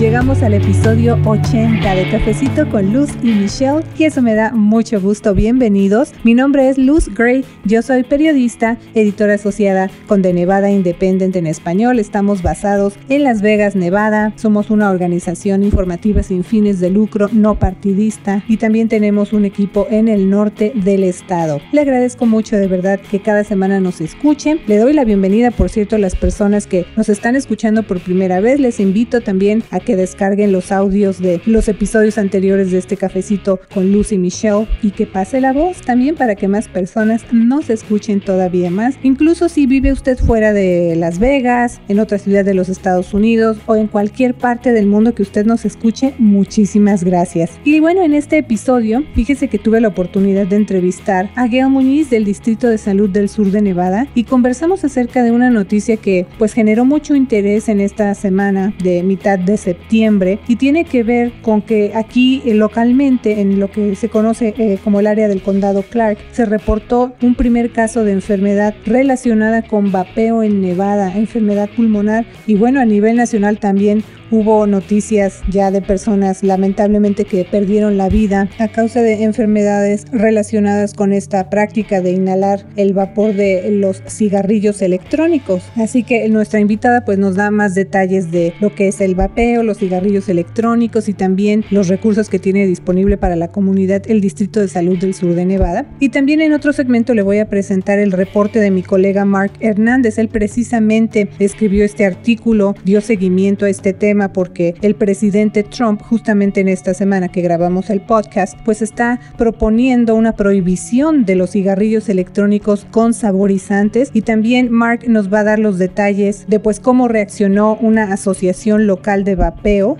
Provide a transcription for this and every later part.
Llegamos al episodio 80 de Cafecito con Luz y Michelle y eso me da mucho gusto. Bienvenidos. Mi nombre es Luz Gray. Yo soy periodista, editora asociada con The Nevada Independent en español. Estamos basados en Las Vegas, Nevada. Somos una organización informativa sin fines de lucro, no partidista y también tenemos un equipo en el norte del estado. Le agradezco mucho de verdad que cada semana nos escuchen. Le doy la bienvenida, por cierto, a las personas que nos están escuchando por primera vez. Les invito también a que que descarguen los audios de los episodios anteriores de este cafecito con Lucy Michelle y que pase la voz también para que más personas nos escuchen todavía más. Incluso si vive usted fuera de Las Vegas, en otra ciudad de los Estados Unidos o en cualquier parte del mundo que usted nos escuche, muchísimas gracias. Y bueno, en este episodio, fíjese que tuve la oportunidad de entrevistar a Gail Muñiz del Distrito de Salud del Sur de Nevada y conversamos acerca de una noticia que pues generó mucho interés en esta semana de mitad de septiembre y tiene que ver con que aquí eh, localmente, en lo que se conoce eh, como el área del condado Clark, se reportó un primer caso de enfermedad relacionada con vapeo en Nevada, enfermedad pulmonar y bueno, a nivel nacional también Hubo noticias ya de personas lamentablemente que perdieron la vida a causa de enfermedades relacionadas con esta práctica de inhalar el vapor de los cigarrillos electrónicos. Así que nuestra invitada pues nos da más detalles de lo que es el vapeo, los cigarrillos electrónicos y también los recursos que tiene disponible para la comunidad el Distrito de Salud del Sur de Nevada. Y también en otro segmento le voy a presentar el reporte de mi colega Mark Hernández. Él precisamente escribió este artículo, dio seguimiento a este tema porque el presidente Trump justamente en esta semana que grabamos el podcast pues está proponiendo una prohibición de los cigarrillos electrónicos con saborizantes y también Mark nos va a dar los detalles de pues cómo reaccionó una asociación local de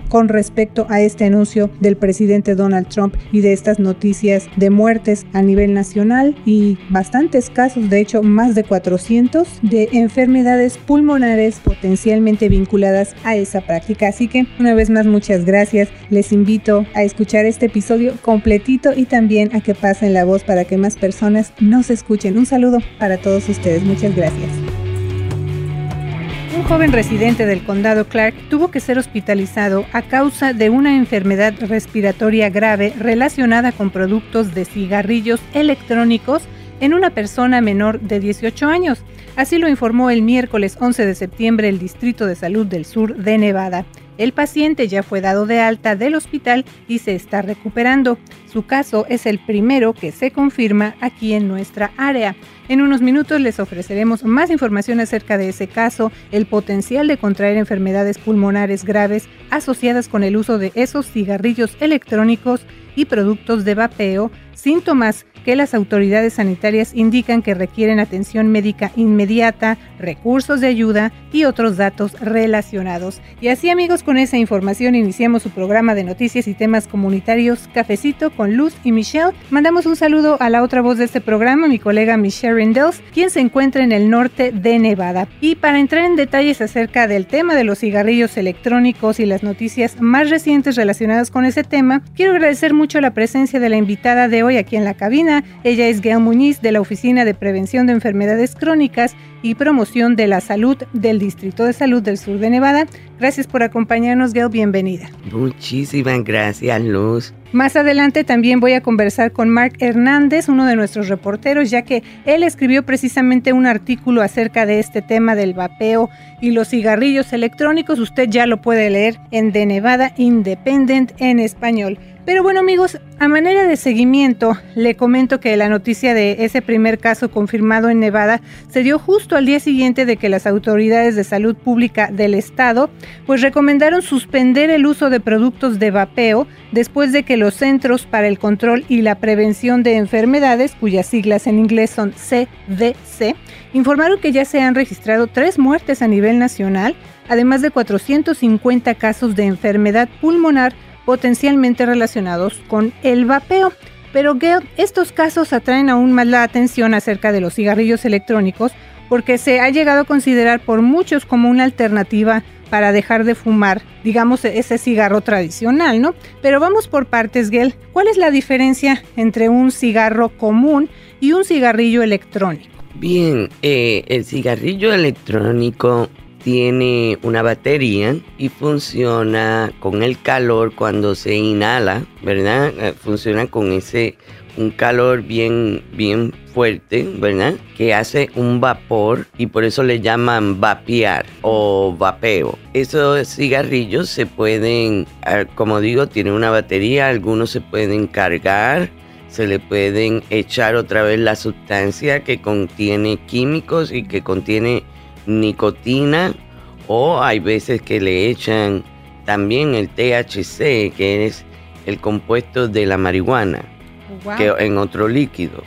con respecto a este anuncio del presidente Donald Trump y de estas noticias de muertes a nivel nacional y bastantes casos, de hecho más de 400 de enfermedades pulmonares potencialmente vinculadas a esa práctica. Así que una vez más muchas gracias. Les invito a escuchar este episodio completito y también a que pasen la voz para que más personas nos escuchen. Un saludo para todos ustedes. Muchas gracias. Un joven residente del condado Clark tuvo que ser hospitalizado a causa de una enfermedad respiratoria grave relacionada con productos de cigarrillos electrónicos en una persona menor de 18 años. Así lo informó el miércoles 11 de septiembre el Distrito de Salud del Sur de Nevada. El paciente ya fue dado de alta del hospital y se está recuperando. Su caso es el primero que se confirma aquí en nuestra área. En unos minutos les ofreceremos más información acerca de ese caso, el potencial de contraer enfermedades pulmonares graves asociadas con el uso de esos cigarrillos electrónicos y productos de vapeo, síntomas que las autoridades sanitarias indican que requieren atención médica inmediata, recursos de ayuda y otros datos relacionados. Y así amigos, con esa información iniciamos su programa de noticias y temas comunitarios Cafecito con Luz y Michelle. Mandamos un saludo a la otra voz de este programa, mi colega Michelle Rindels, quien se encuentra en el norte de Nevada. Y para entrar en detalles acerca del tema de los cigarrillos electrónicos y las noticias más recientes relacionadas con ese tema, quiero agradecer mucho la presencia de la invitada de hoy aquí en la cabina ella es Gail Muñiz de la Oficina de Prevención de Enfermedades Crónicas y Promoción de la Salud del Distrito de Salud del Sur de Nevada. Gracias por acompañarnos, Gail. Bienvenida. Muchísimas gracias, Luz. Más adelante también voy a conversar con Mark Hernández, uno de nuestros reporteros, ya que él escribió precisamente un artículo acerca de este tema del vapeo y los cigarrillos electrónicos. Usted ya lo puede leer en The Nevada Independent en español. Pero bueno amigos, a manera de seguimiento, le comento que la noticia de ese primer caso confirmado en Nevada se dio justo al día siguiente de que las autoridades de salud pública del estado pues recomendaron suspender el uso de productos de vapeo después de que los Centros para el Control y la Prevención de Enfermedades, cuyas siglas en inglés son CDC, informaron que ya se han registrado tres muertes a nivel nacional, además de 450 casos de enfermedad pulmonar potencialmente relacionados con el vapeo. Pero estos casos atraen aún más la atención acerca de los cigarrillos electrónicos porque se ha llegado a considerar por muchos como una alternativa para dejar de fumar, digamos, ese cigarro tradicional, ¿no? Pero vamos por partes, Gel. ¿Cuál es la diferencia entre un cigarro común y un cigarrillo electrónico? Bien, eh, el cigarrillo electrónico tiene una batería y funciona con el calor cuando se inhala, ¿verdad? Eh, funciona con ese un calor bien bien fuerte, ¿verdad? Que hace un vapor y por eso le llaman vapear o vapeo. Esos cigarrillos se pueden, ah, como digo, tienen una batería, algunos se pueden cargar, se le pueden echar otra vez la sustancia que contiene químicos y que contiene nicotina o hay veces que le echan también el THC, que es el compuesto de la marihuana, que en otro líquido.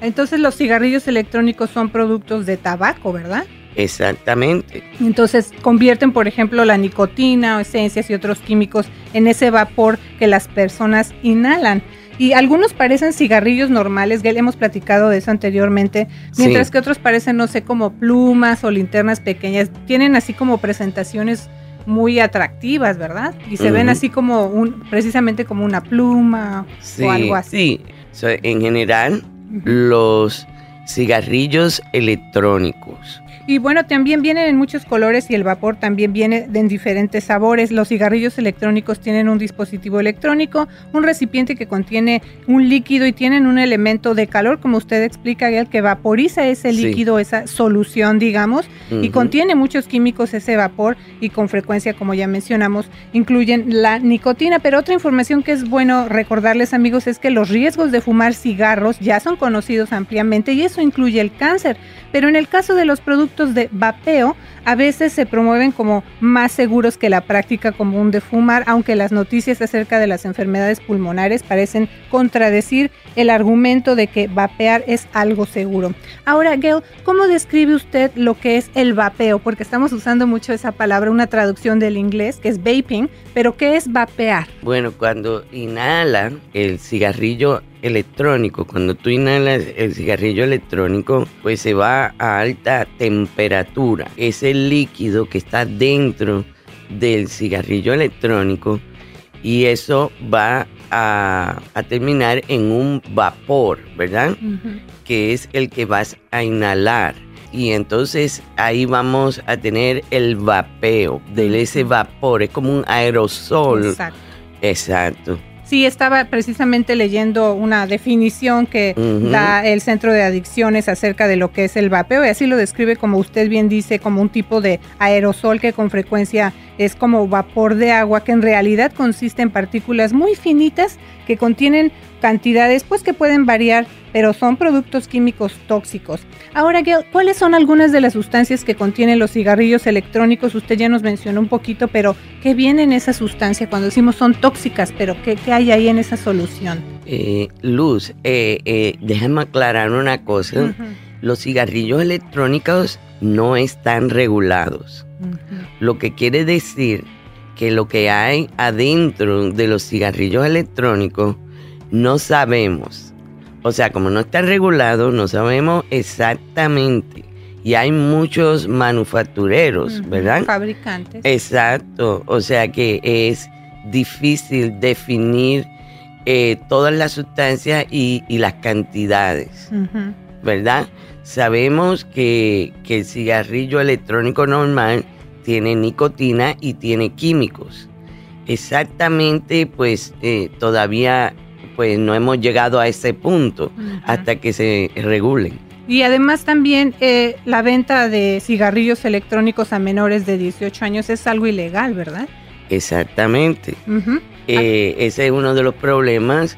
Entonces los cigarrillos electrónicos son productos de tabaco, ¿verdad? Exactamente. Entonces convierten, por ejemplo, la nicotina, esencias y otros químicos en ese vapor que las personas inhalan. Y algunos parecen cigarrillos normales, ya hemos platicado de eso anteriormente, mientras que otros parecen, no sé, como plumas o linternas pequeñas. Tienen así como presentaciones muy atractivas, ¿verdad? Y se ven así como un, precisamente como una pluma o algo así. Sí, en general, los cigarrillos electrónicos y bueno, también vienen en muchos colores y el vapor también viene en diferentes sabores. Los cigarrillos electrónicos tienen un dispositivo electrónico, un recipiente que contiene un líquido y tienen un elemento de calor, como usted explica, Gael, que vaporiza ese líquido, esa solución, digamos, y contiene muchos químicos ese vapor y con frecuencia, como ya mencionamos, incluyen la nicotina. Pero otra información que es bueno recordarles, amigos, es que los riesgos de fumar cigarros ya son conocidos ampliamente y eso incluye el cáncer. Pero en el caso de los productos de vapeo, a veces se promueven como más seguros que la práctica común de fumar, aunque las noticias acerca de las enfermedades pulmonares parecen contradecir el argumento de que vapear es algo seguro. Ahora, Gail, ¿cómo describe usted lo que es el vapeo? Porque estamos usando mucho esa palabra, una traducción del inglés, que es vaping, pero ¿qué es vapear? Bueno, cuando inhalan el cigarrillo electrónico, cuando tú inhalas el cigarrillo electrónico, pues se va a alta temperatura. Ese líquido que está dentro del cigarrillo electrónico y eso va a, terminar en un vapor, ¿verdad? Que es el que vas a inhalar. Y entonces ahí vamos a tener el vapeo de ese vapor, es como un aerosol. Exacto. Exacto. Sí, estaba precisamente leyendo una definición que da el Centro de Adicciones acerca de lo que es el vapeo y así lo describe como usted bien dice, como un tipo de aerosol que con frecuencia es como vapor de agua que en realidad consiste en partículas muy finitas que contienen cantidades pues que pueden variar, pero son productos químicos tóxicos. Ahora, Gail, ¿cuáles son algunas de las sustancias que contienen los cigarrillos electrónicos? Usted ya nos mencionó un poquito, pero ¿qué viene en esa sustancia cuando decimos son tóxicas? Pero ¿qué, hay ahí en esa solución? Eh, Luz, eh, eh, déjame aclarar una cosa. Los cigarrillos electrónicos no están regulados. Lo que quiere decir que lo que hay adentro de los cigarrillos electrónicos no sabemos. O sea, como no está regulado, no sabemos exactamente. Y hay muchos manufactureros, ¿verdad? Fabricantes. Exacto. O sea que es difícil definir eh, todas las sustancias y, las cantidades, ¿verdad? Sabemos que, que el cigarrillo electrónico normal tiene nicotina y tiene químicos. Exactamente, pues eh, todavía pues no hemos llegado a ese punto hasta que se regulen. Y además también eh, la venta de cigarrillos electrónicos a menores de 18 años es algo ilegal, ¿verdad? Exactamente. Eh, ese es uno de los problemas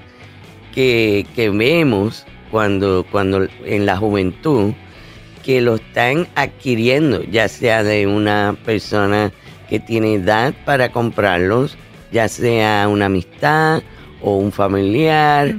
que, que, vemos cuando, cuando en la juventud, que lo están adquiriendo, ya sea de una persona que tiene edad para comprarlos, ya sea una amistad o un familiar,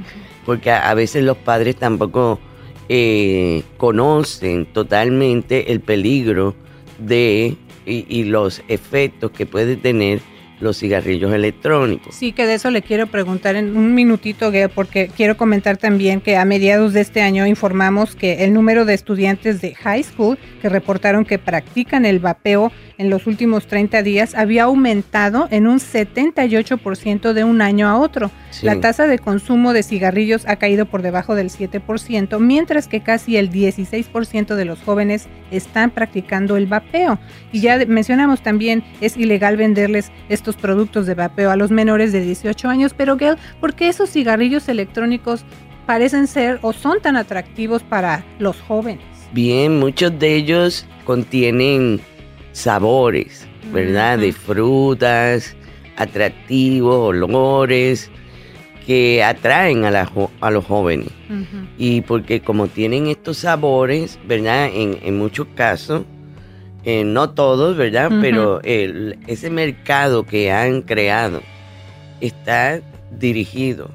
porque a, veces los padres tampoco eh, conocen totalmente el peligro de y, los efectos que puede tener los cigarrillos electrónicos. Sí, que de eso le quiero preguntar en un minutito, porque quiero comentar también que a mediados de este año informamos que el número de estudiantes de high school que reportaron que practican el vapeo en los últimos 30 días había aumentado en un 78% de un año a otro. La tasa de consumo de cigarrillos ha caído por debajo del 7%, mientras que casi el 16% de los jóvenes están practicando el vapeo. Y ya mencionamos también, es ilegal venderles estos productos de vapeo a los menores de 18 años, pero Gail, ¿por qué esos cigarrillos electrónicos parecen ser o son tan atractivos para los jóvenes? Bien, muchos de ellos contienen sabores, ¿verdad? De frutas, atractivos, olores que atraen a, a los jóvenes. Y porque como tienen estos sabores, ¿verdad? En, muchos casos, eh, no todos, ¿verdad? Pero ese mercado que han creado está dirigido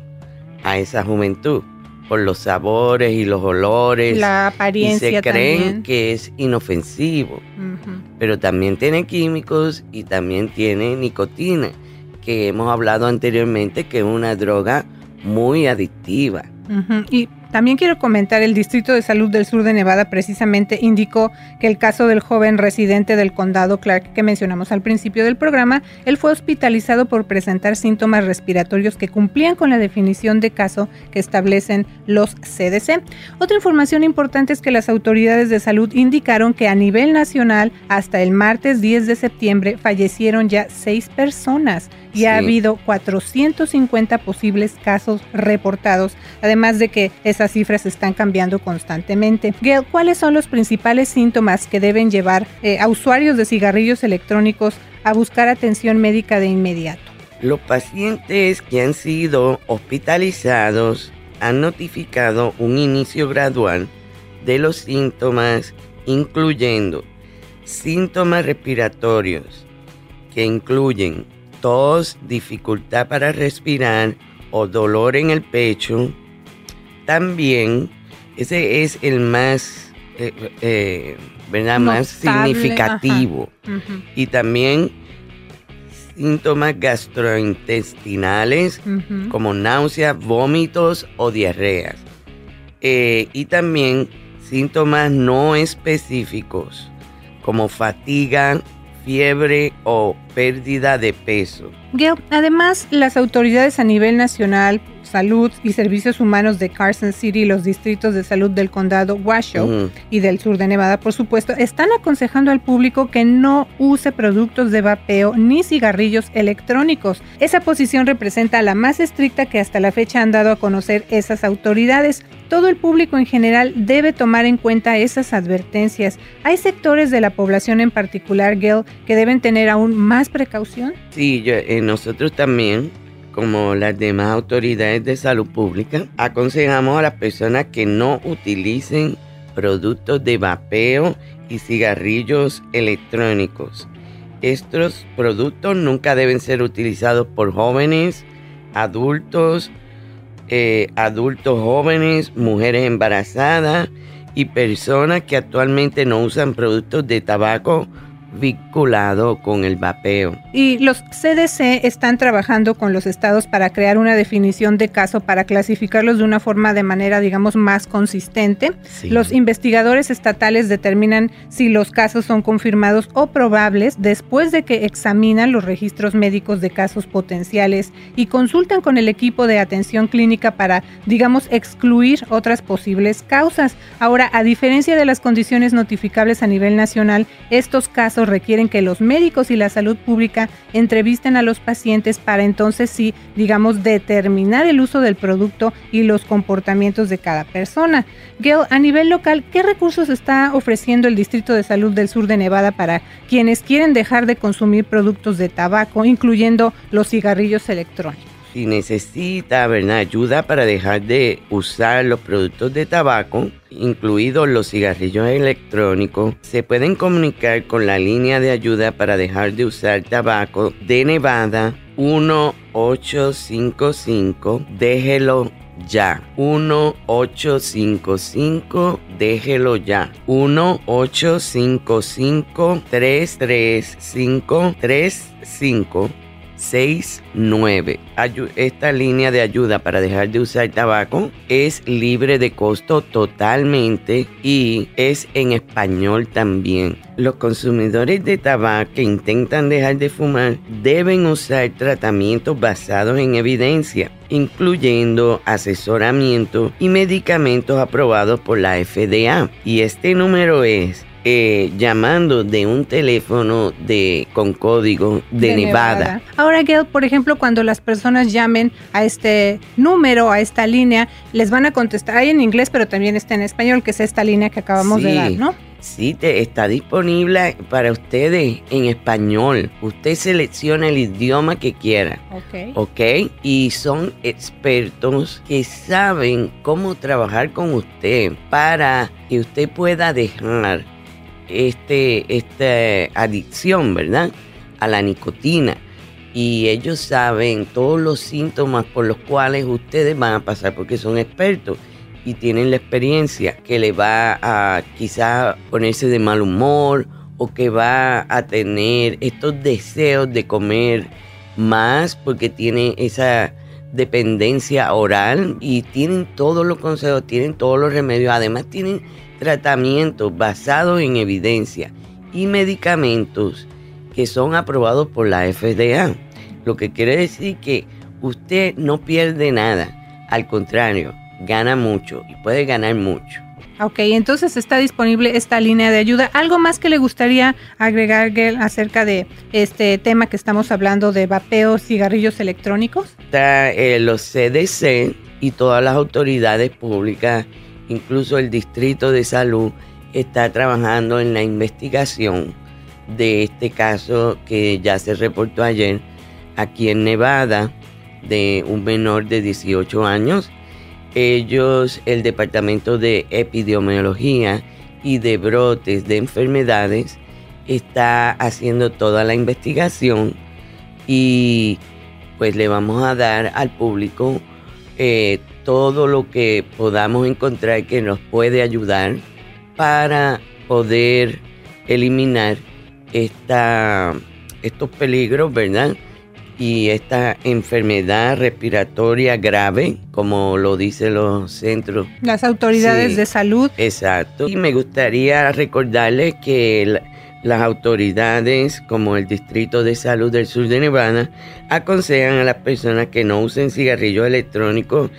a esa juventud por los sabores y los olores. La apariencia. Y se creen que es inofensivo. Pero también tiene químicos y también tiene nicotina, que hemos hablado anteriormente que es una droga muy adictiva. Y también quiero comentar, el Distrito de Salud del Sur de Nevada precisamente indicó que el caso del joven residente del condado Clark que mencionamos al principio del programa, él fue hospitalizado por presentar síntomas respiratorios que cumplían con la definición de caso que establecen los CDC. Otra información importante es que las autoridades de salud indicaron que a nivel nacional hasta el martes 10 de septiembre fallecieron ya seis personas y ha habido 450 posibles casos reportados, además de que esas cifras están cambiando constantemente. Gail, ¿cuáles son los principales síntomas que deben llevar eh, a usuarios de cigarrillos electrónicos a buscar atención médica de inmediato? Los pacientes que han sido hospitalizados han notificado un inicio gradual de los síntomas, incluyendo síntomas respiratorios, que incluyen tos, dificultad para respirar o dolor en el pecho. También, ese es el más, eh, eh, ¿verdad? más significativo. Y también síntomas gastrointestinales como náuseas, vómitos o diarreas. Eh, y también síntomas no específicos como fatiga, fiebre o pérdida de peso. Además, las autoridades a nivel nacional Salud y Servicios Humanos de Carson City y los distritos de salud del condado Washoe y del sur de Nevada, por supuesto, están aconsejando al público que no use productos de vapeo ni cigarrillos electrónicos. Esa posición representa la más estricta que hasta la fecha han dado a conocer esas autoridades. Todo el público en general debe tomar en cuenta esas advertencias. ¿Hay sectores de la población en particular, Gail, que deben tener aún más precaución? Sí, eh, nosotros también como las demás autoridades de salud pública, aconsejamos a las personas que no utilicen productos de vapeo y cigarrillos electrónicos. Estos productos nunca deben ser utilizados por jóvenes, adultos, eh, adultos jóvenes, mujeres embarazadas y personas que actualmente no usan productos de tabaco vinculado con el vapeo. Y los CDC están trabajando con los estados para crear una definición de caso para clasificarlos de una forma de manera, digamos, más consistente. Los investigadores estatales determinan si los casos son confirmados o probables después de que examinan los registros médicos de casos potenciales y consultan con el equipo de atención clínica para, digamos, excluir otras posibles causas. Ahora, a diferencia de las condiciones notificables a nivel nacional, estos casos requieren que los médicos y la salud pública entrevisten a los pacientes para entonces sí, digamos, determinar el uso del producto y los comportamientos de cada persona. Gail, a nivel local, ¿qué recursos está ofreciendo el Distrito de Salud del Sur de Nevada para quienes quieren dejar de consumir productos de tabaco, incluyendo los cigarrillos electrónicos? Si necesita ¿verdad? ayuda para dejar de usar los productos de tabaco, incluidos los cigarrillos electrónicos, se pueden comunicar con la línea de ayuda para dejar de usar tabaco de Nevada 1855. Déjelo ya. 1855, déjelo ya. 1855 335 35 69. Esta línea de ayuda para dejar de usar tabaco es libre de costo totalmente y es en español también. Los consumidores de tabaco que intentan dejar de fumar deben usar tratamientos basados en evidencia, incluyendo asesoramiento y medicamentos aprobados por la FDA. Y este número es eh, llamando de un teléfono de con código de, Nevada. Ahora, Gail, por ejemplo, cuando las personas llamen a este número, a esta línea, les van a contestar, hay en inglés, pero también está en español, que es esta línea que acabamos de dar, ¿no? Sí, te, está disponible para ustedes en español. Usted selecciona el idioma que quiera. Ok. Ok. Y son expertos que saben cómo trabajar con usted para que usted pueda dejar este, esta adicción, ¿verdad? A la nicotina. Y ellos saben todos los síntomas por los cuales ustedes van a pasar porque son expertos y tienen la experiencia que le va a quizá ponerse de mal humor o que va a tener estos deseos de comer más porque tiene esa dependencia oral y tienen todos los consejos, tienen todos los remedios, además tienen tratamientos basados en evidencia y medicamentos que son aprobados por la FDA. Lo que quiere decir que usted no pierde nada, al contrario, gana mucho y puede ganar mucho. Ok, entonces está disponible esta línea de ayuda. ¿Algo más que le gustaría agregar, acerca de este tema que estamos hablando de vapeo, cigarrillos electrónicos? Está eh, los CDC y todas las autoridades públicas Incluso el Distrito de Salud está trabajando en la investigación de este caso que ya se reportó ayer aquí en Nevada de un menor de 18 años. Ellos, el Departamento de Epidemiología y de Brotes de Enfermedades, está haciendo toda la investigación y pues le vamos a dar al público eh, todo lo que podamos encontrar que nos puede ayudar para poder eliminar esta, estos peligros, ¿verdad? Y esta enfermedad respiratoria grave, como lo dicen los centros. Las autoridades de salud. Exacto. Y me gustaría recordarles que las autoridades, como el Distrito de Salud del Sur de Nevada, aconsejan a las personas que no usen cigarrillos electrónicos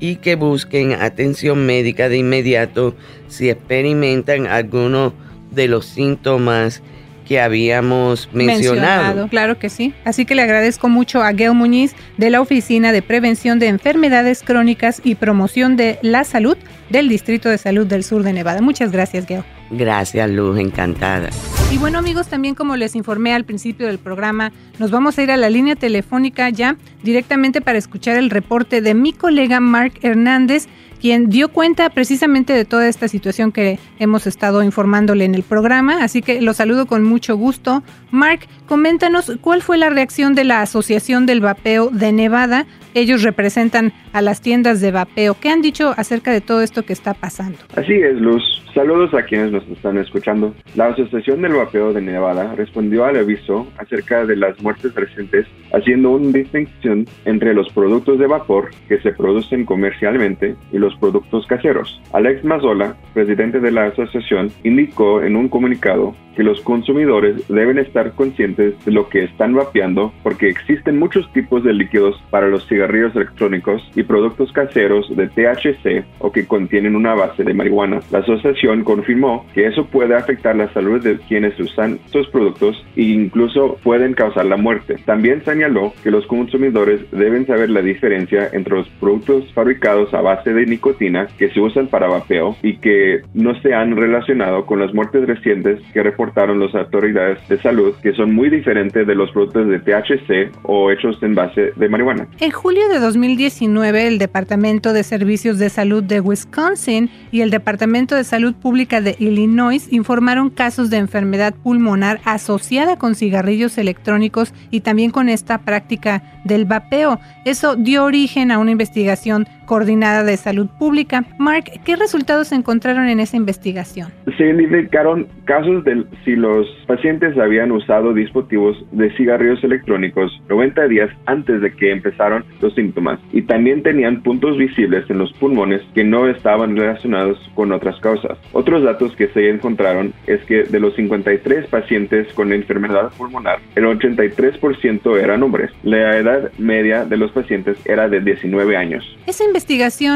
y que busquen atención médica de inmediato si experimentan alguno de los síntomas que habíamos mencionado. Claro que sí. Así que le agradezco mucho a Gail Muñiz de la Oficina de Prevención de Enfermedades Crónicas y Promoción de la Salud del Distrito de Salud del Sur de Nevada. Muchas gracias, Gail. Gracias, Luz, encantada. Y bueno amigos, también como les informé al principio del programa, nos vamos a ir a la línea telefónica ya directamente para escuchar el reporte de mi colega Mark Hernández, quien dio cuenta precisamente de toda esta situación que hemos estado informándole en el programa. Así que lo saludo con mucho gusto. Mark, coméntanos cuál fue la reacción de la Asociación del Vapeo de Nevada. Ellos representan a las tiendas de vapeo. ¿Qué han dicho acerca de todo esto que está pasando? Así es, Luz. Saludos a quienes nos están escuchando. La Asociación del Vapeo de Nevada respondió al aviso acerca de las muertes recientes haciendo una distinción entre los productos de vapor que se producen comercialmente y los productos caseros. Alex Mazzola, presidente de la asociación, indicó en un comunicado que los consumidores deben estar conscientes de lo que están vapeando porque existen muchos tipos de líquidos para los cigarrillos electrónicos y productos caseros de THC o que contienen una base de marihuana. La asociación confirmó que eso puede afectar la salud de quienes usan estos productos e incluso pueden causar la muerte. También señaló que los consumidores deben saber la diferencia entre los productos fabricados a base de nicotina que se usan para vapeo y que no se han relacionado con las muertes recientes que reportaron las autoridades de salud que son muy diferentes de los productos de THC o hechos en base de marihuana. En julio de 2019, el Departamento de Servicios de Salud de Wisconsin y el Departamento de Salud Pública de Illinois informaron casos de enfermedad pulmonar asociada con cigarrillos electrónicos y también con esta práctica del vapeo. Eso dio origen a una investigación Coordinada de Salud Pública. Mark, ¿qué resultados se encontraron en esa investigación? Se identificaron casos de si los pacientes habían usado dispositivos de cigarrillos electrónicos 90 días antes de que empezaron los síntomas y también tenían puntos visibles en los pulmones que no estaban relacionados con otras causas. Otros datos que se encontraron es que de los 53 pacientes con enfermedad pulmonar, el 83% eran hombres. La edad media de los pacientes era de 19 años. Esa investigación,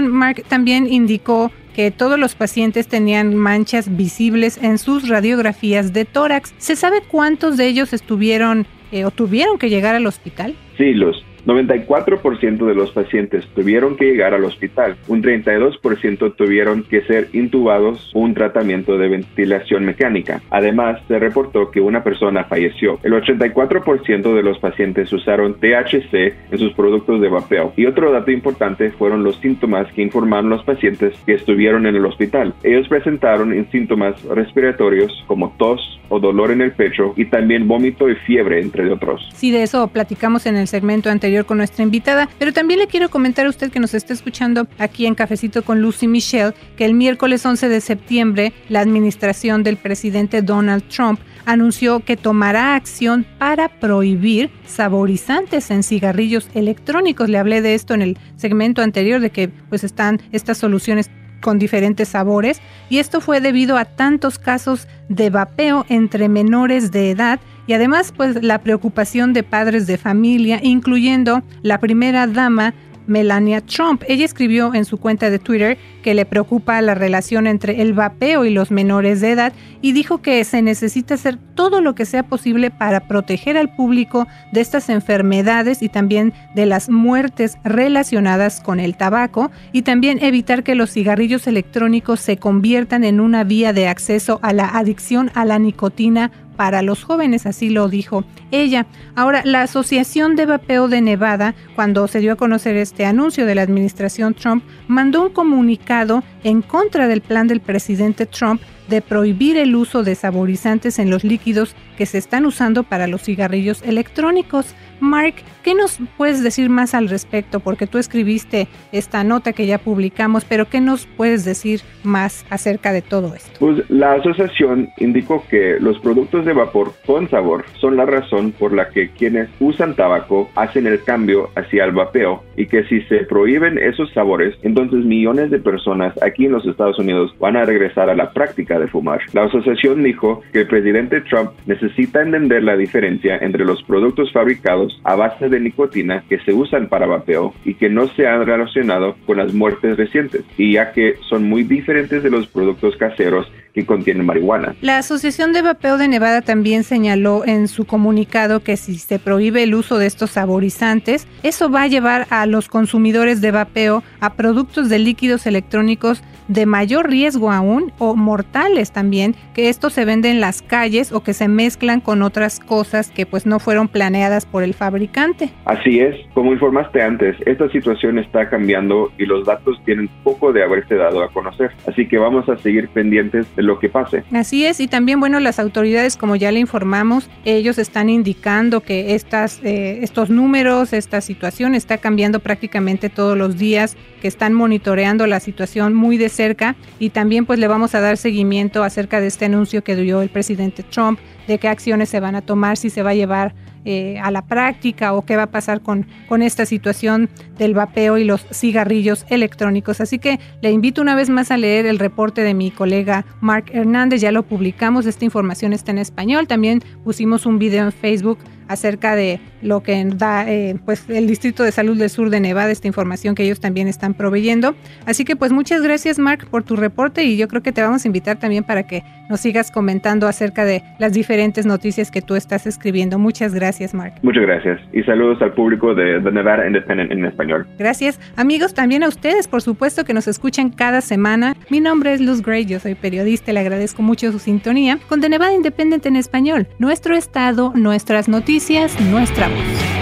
Mark, también indicó que todos los pacientes tenían manchas visibles en sus radiografías de tórax. ¿Se sabe cuántos de ellos estuvieron eh, o tuvieron que llegar al hospital? Sí, los 94% de los pacientes tuvieron que llegar al hospital, un 32% tuvieron que ser intubados o un tratamiento de ventilación mecánica. Además, se reportó que una persona falleció. El 84% de los pacientes usaron THC en sus productos de vapeo. Y otro dato importante fueron los síntomas que informaron los pacientes que estuvieron en el hospital. Ellos presentaron síntomas respiratorios como tos o dolor en el pecho y también vómito y fiebre, entre otros. Sí, de eso platicamos en el segmento anterior con nuestra invitada, pero también le quiero comentar a usted que nos está escuchando aquí en Cafecito con Lucy Michelle que el miércoles 11 de septiembre la administración del presidente Donald Trump anunció que tomará acción para prohibir saborizantes en cigarrillos electrónicos. Le hablé de esto en el segmento anterior de que pues están estas soluciones con diferentes sabores y esto fue debido a tantos casos de vapeo entre menores de edad y además pues la preocupación de padres de familia, incluyendo la primera dama Melania Trump. Ella escribió en su cuenta de Twitter que le preocupa la relación entre el vapeo y los menores de edad y dijo que se necesita hacer todo lo que sea posible para proteger al público de estas enfermedades y también de las muertes relacionadas con el tabaco y también evitar que los cigarrillos electrónicos se conviertan en una vía de acceso a la adicción a la nicotina para los jóvenes, así lo dijo ella. Ahora, la Asociación de Vapeo de Nevada, cuando se dio a conocer este anuncio de la administración Trump, mandó un comunicado en contra del plan del presidente Trump de prohibir el uso de saborizantes en los líquidos que se están usando para los cigarrillos electrónicos. Mark, ¿qué nos puedes decir más al respecto? Porque tú escribiste esta nota que ya publicamos, pero ¿qué nos puedes decir más acerca de todo esto? Pues la asociación indicó que los productos de vapor con sabor son la razón por la que quienes usan tabaco hacen el cambio hacia el vapeo y que si se prohíben esos sabores, entonces millones de personas aquí en los Estados Unidos van a regresar a la práctica de fumar. La asociación dijo que el presidente Trump necesita entender la diferencia entre los productos fabricados a base de nicotina que se usan para vapeo y que no se han relacionado con las muertes recientes, y ya que son muy diferentes de los productos caseros que contienen marihuana. La Asociación de Vapeo de Nevada también señaló en su comunicado que si se prohíbe el uso de estos saborizantes, eso va a llevar a los consumidores de vapeo a productos de líquidos electrónicos de mayor riesgo aún o mortales también, que estos se venden en las calles o que se mezclan con otras cosas que pues no fueron planeadas por el fabricante. Así es, como informaste antes, esta situación está cambiando y los datos tienen poco de haberse dado a conocer, así que vamos a seguir pendientes de lo que pase. Así es, y también bueno, las autoridades, como ya le informamos, ellos están indicando que estas, eh, estos números, esta situación está cambiando prácticamente todos los días, que están monitoreando la situación muy de cerca y también pues le vamos a dar seguimiento acerca de este anuncio que dio el presidente Trump de qué acciones se van a tomar, si se va a llevar eh, a la práctica o qué va a pasar con, con esta situación del vapeo y los cigarrillos electrónicos. Así que le invito una vez más a leer el reporte de mi colega Mark Hernández, ya lo publicamos, esta información está en español, también pusimos un video en Facebook acerca de lo que da eh, pues el Distrito de Salud del Sur de Nevada, esta información que ellos también están proveyendo. Así que pues muchas gracias Mark por tu reporte y yo creo que te vamos a invitar también para que nos sigas comentando acerca de las diferentes noticias que tú estás escribiendo. Muchas gracias Mark. Muchas gracias y saludos al público de The Nevada Independent en español. Gracias amigos, también a ustedes por supuesto que nos escuchan cada semana. Mi nombre es Luz Gray, yo soy periodista y le agradezco mucho su sintonía con The Nevada Independent en español. Nuestro estado, nuestras noticias, nuestra voz.